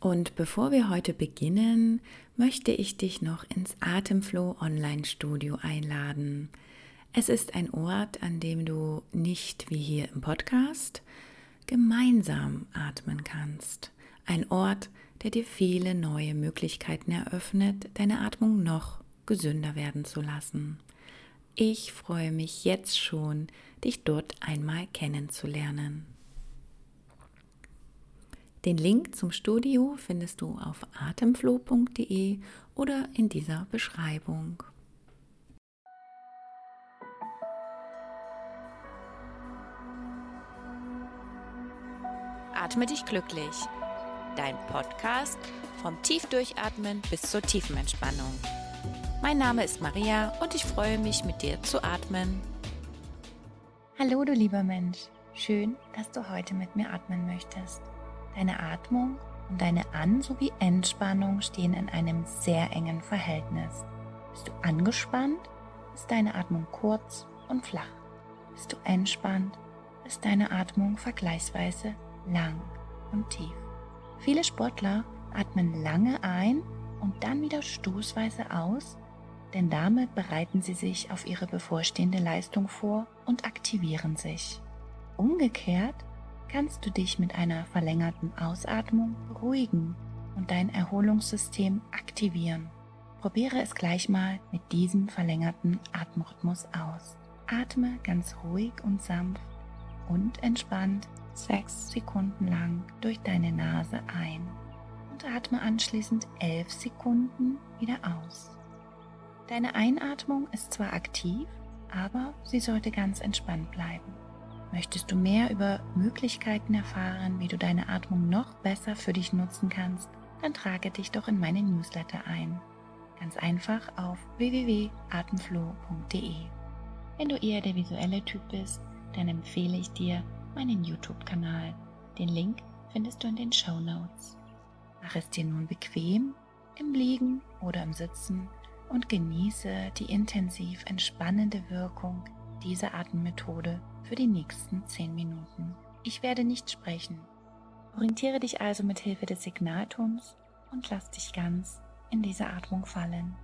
Und bevor wir heute beginnen, möchte ich dich noch ins Atemflow Online Studio einladen. Es ist ein Ort, an dem du nicht wie hier im Podcast gemeinsam atmen kannst. Ein Ort, der dir viele neue Möglichkeiten eröffnet, deine Atmung noch gesünder werden zu lassen. Ich freue mich jetzt schon, dich dort einmal kennenzulernen. Den Link zum Studio findest du auf atemflow.de oder in dieser Beschreibung. Atme dich glücklich. Dein Podcast vom Tiefdurchatmen bis zur Tiefenentspannung. Mein Name ist Maria und ich freue mich, mit dir zu atmen. Hallo, du lieber Mensch. Schön, dass du heute mit mir atmen möchtest. Deine Atmung und deine An- sowie Entspannung stehen in einem sehr engen Verhältnis. Bist du angespannt, ist deine Atmung kurz und flach. Bist du entspannt, ist deine Atmung vergleichsweise lang und tief. Viele Sportler atmen lange ein und dann wieder stoßweise aus, denn damit bereiten sie sich auf ihre bevorstehende Leistung vor und aktivieren sich. Umgekehrt kannst du dich mit einer verlängerten Ausatmung beruhigen und dein Erholungssystem aktivieren. Probiere es gleich mal mit diesem verlängerten Atemrhythmus aus. Atme ganz ruhig und sanft und entspannt sechs Sekunden lang durch deine Nase ein und atme anschließend elf Sekunden wieder aus. Deine Einatmung ist zwar aktiv, aber sie sollte ganz entspannt bleiben. Möchtest du mehr über Möglichkeiten erfahren, wie du deine Atmung noch besser für dich nutzen kannst, dann trage dich doch in meine Newsletter ein. Ganz einfach auf www.atemflow.de. Wenn du eher der visuelle Typ bist, dann empfehle ich dir meinen YouTube-Kanal. Den Link findest du in den Show Notes. Mach es dir nun bequem, im Liegen oder im Sitzen und genieße die intensiv entspannende Wirkung dieser Atemmethode für die nächsten 10 Minuten. Ich werde nicht sprechen. Orientiere dich also mit Hilfe des Signaltons und lass dich ganz in diese Atmung fallen.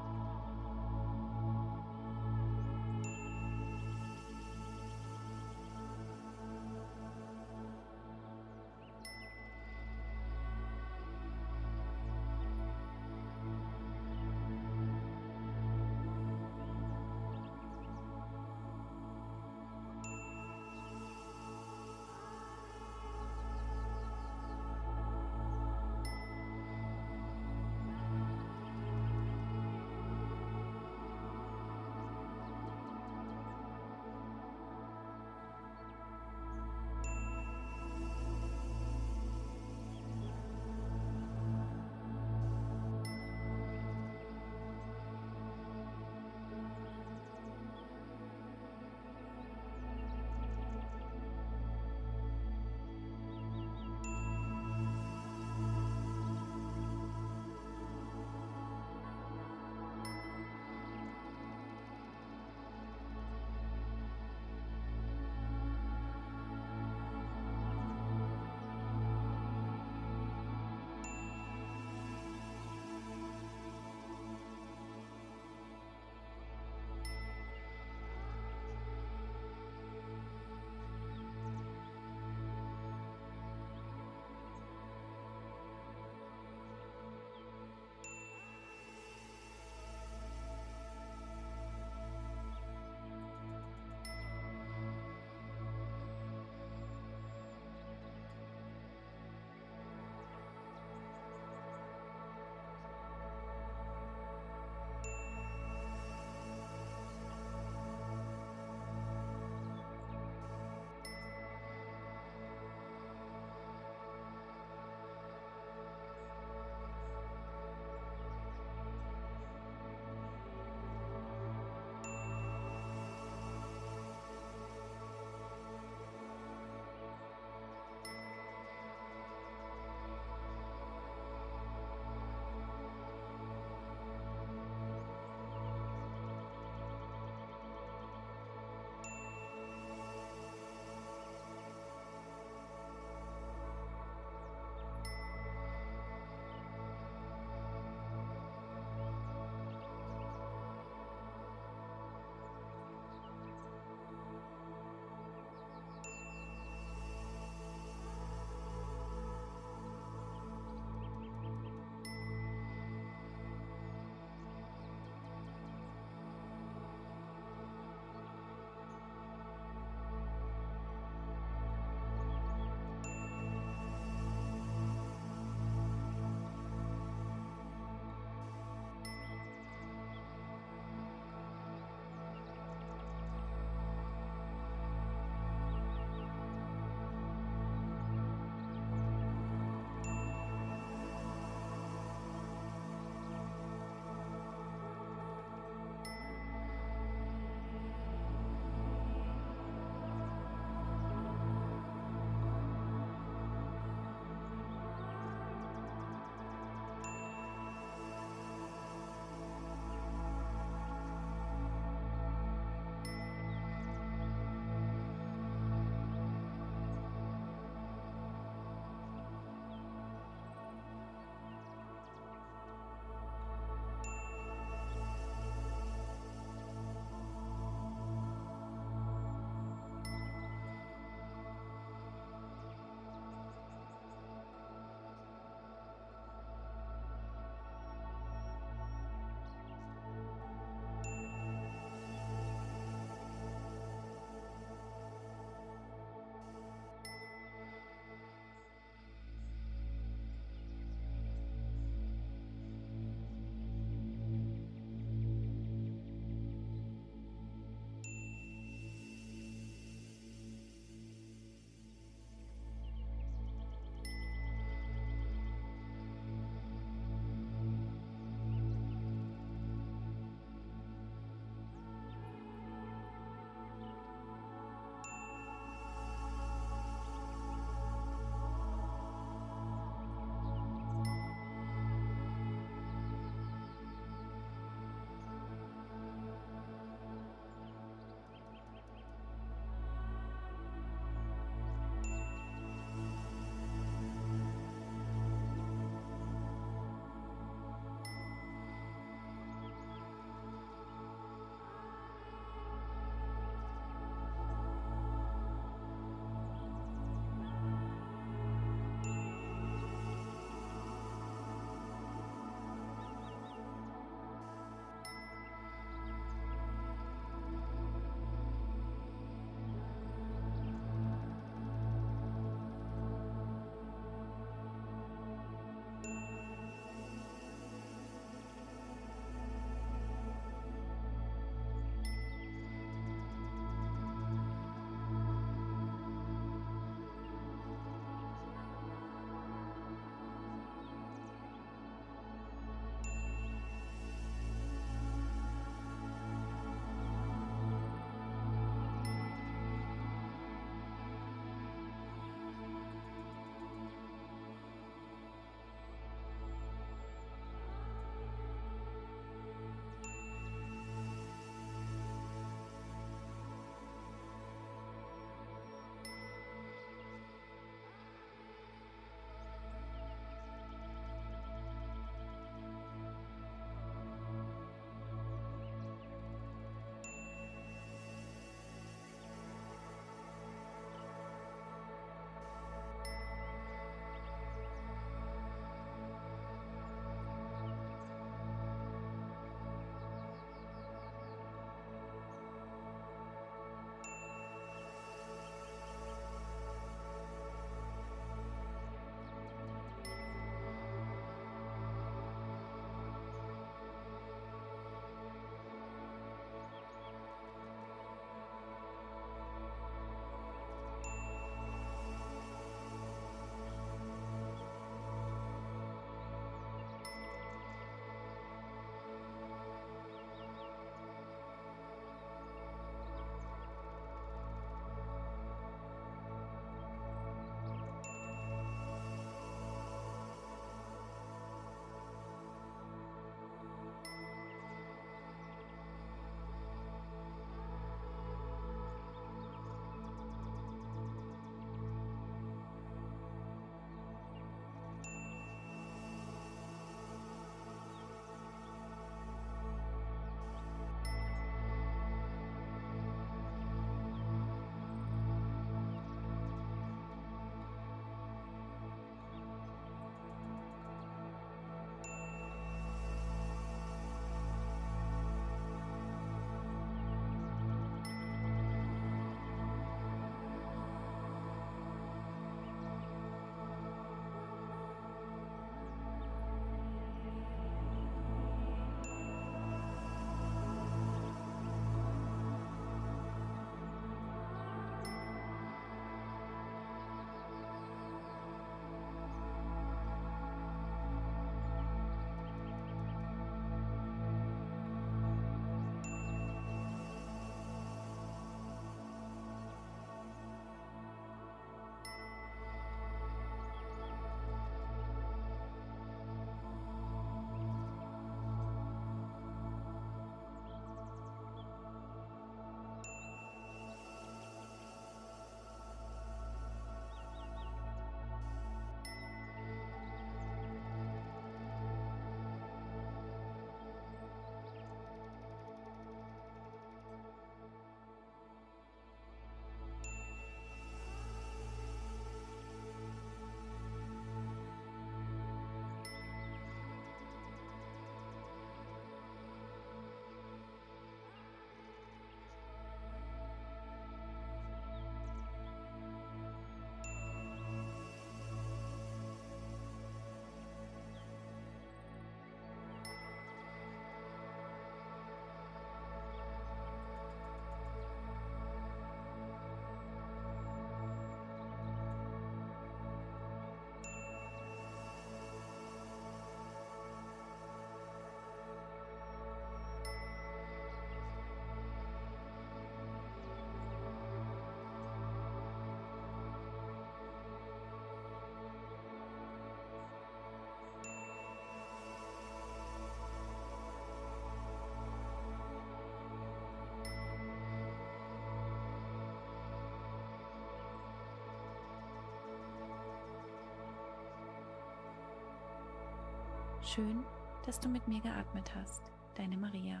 Schön, dass du mit mir geatmet hast. Deine Maria.